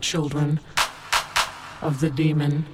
children of the demon.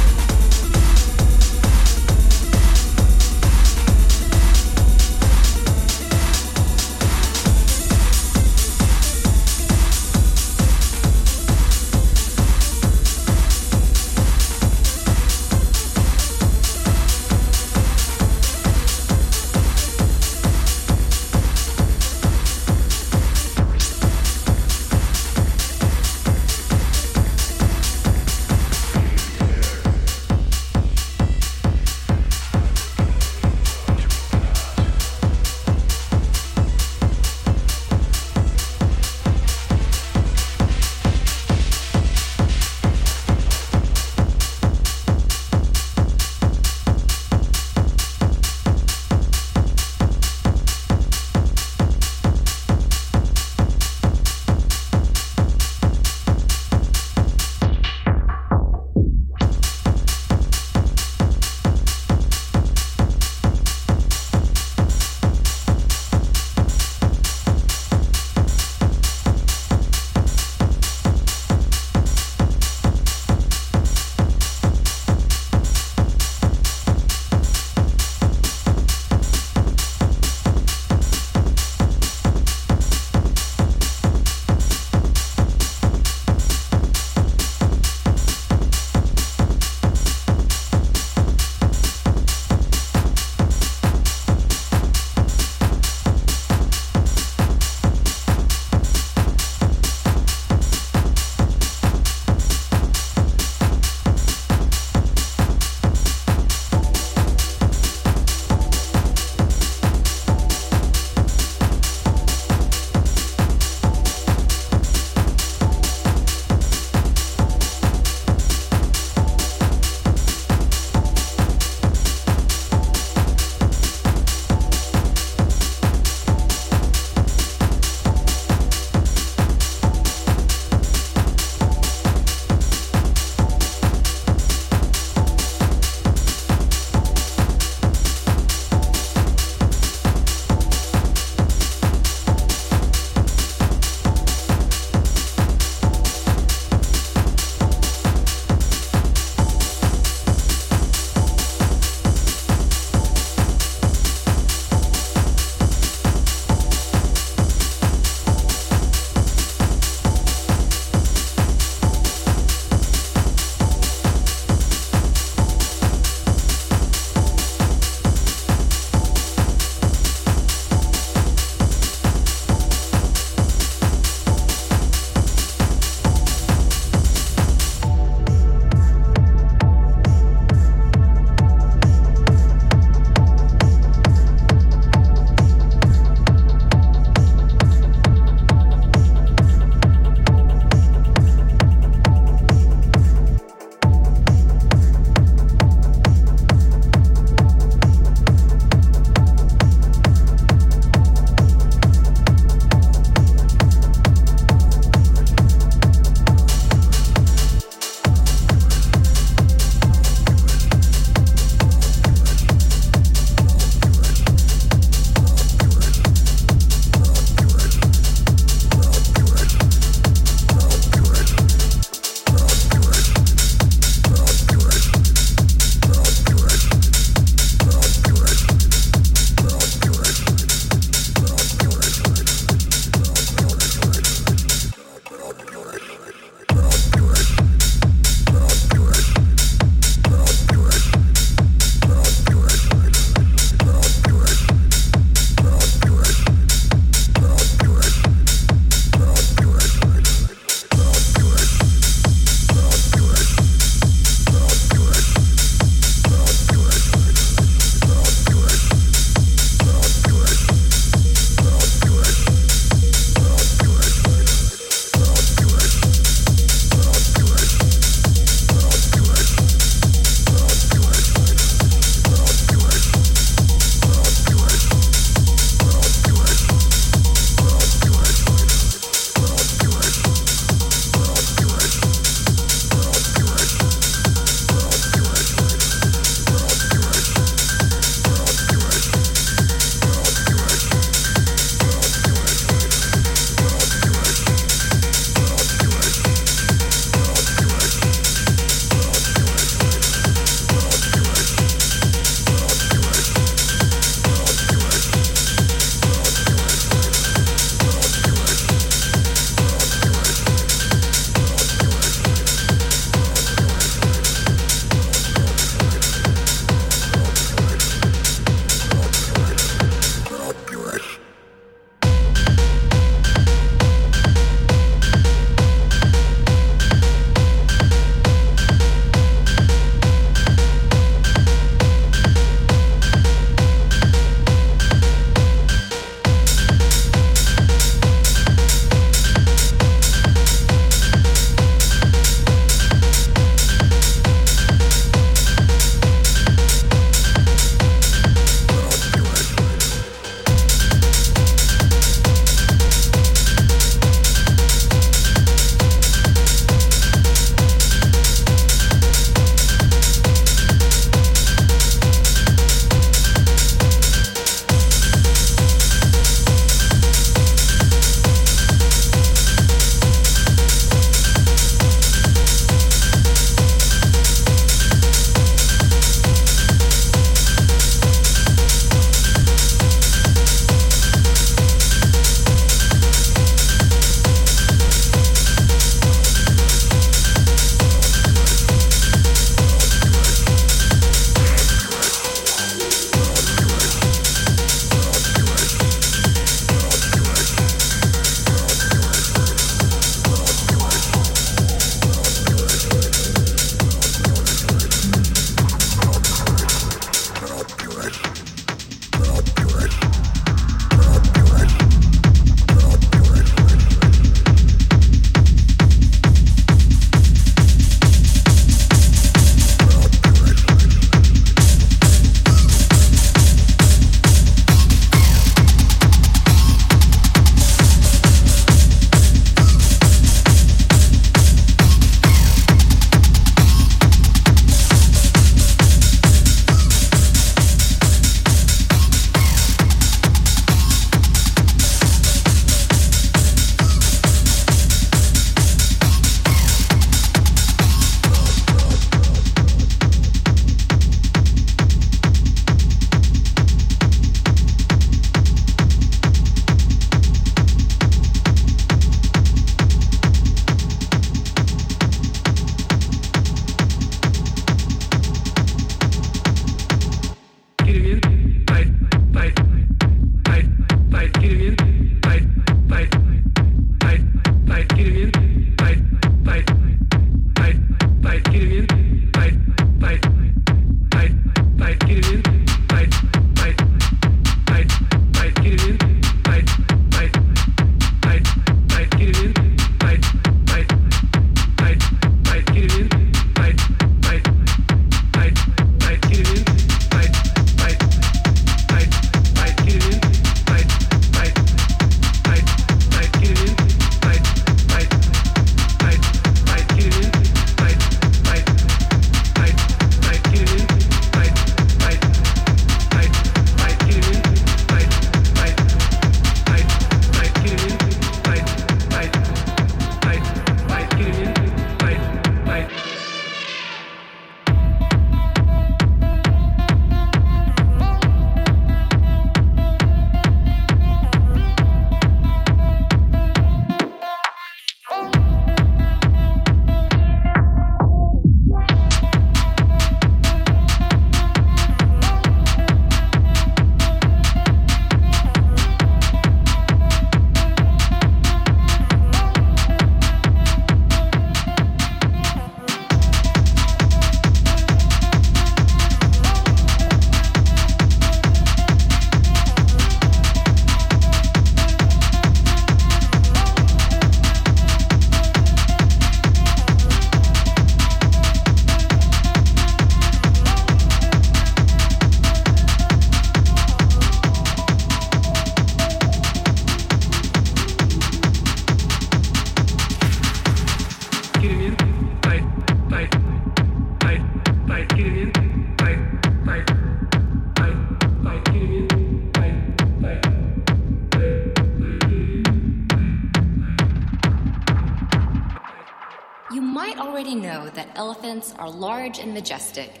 Large and majestic,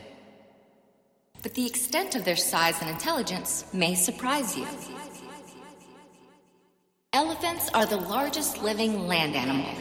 but the extent of their size and intelligence may surprise you. Elephants are the largest living land animal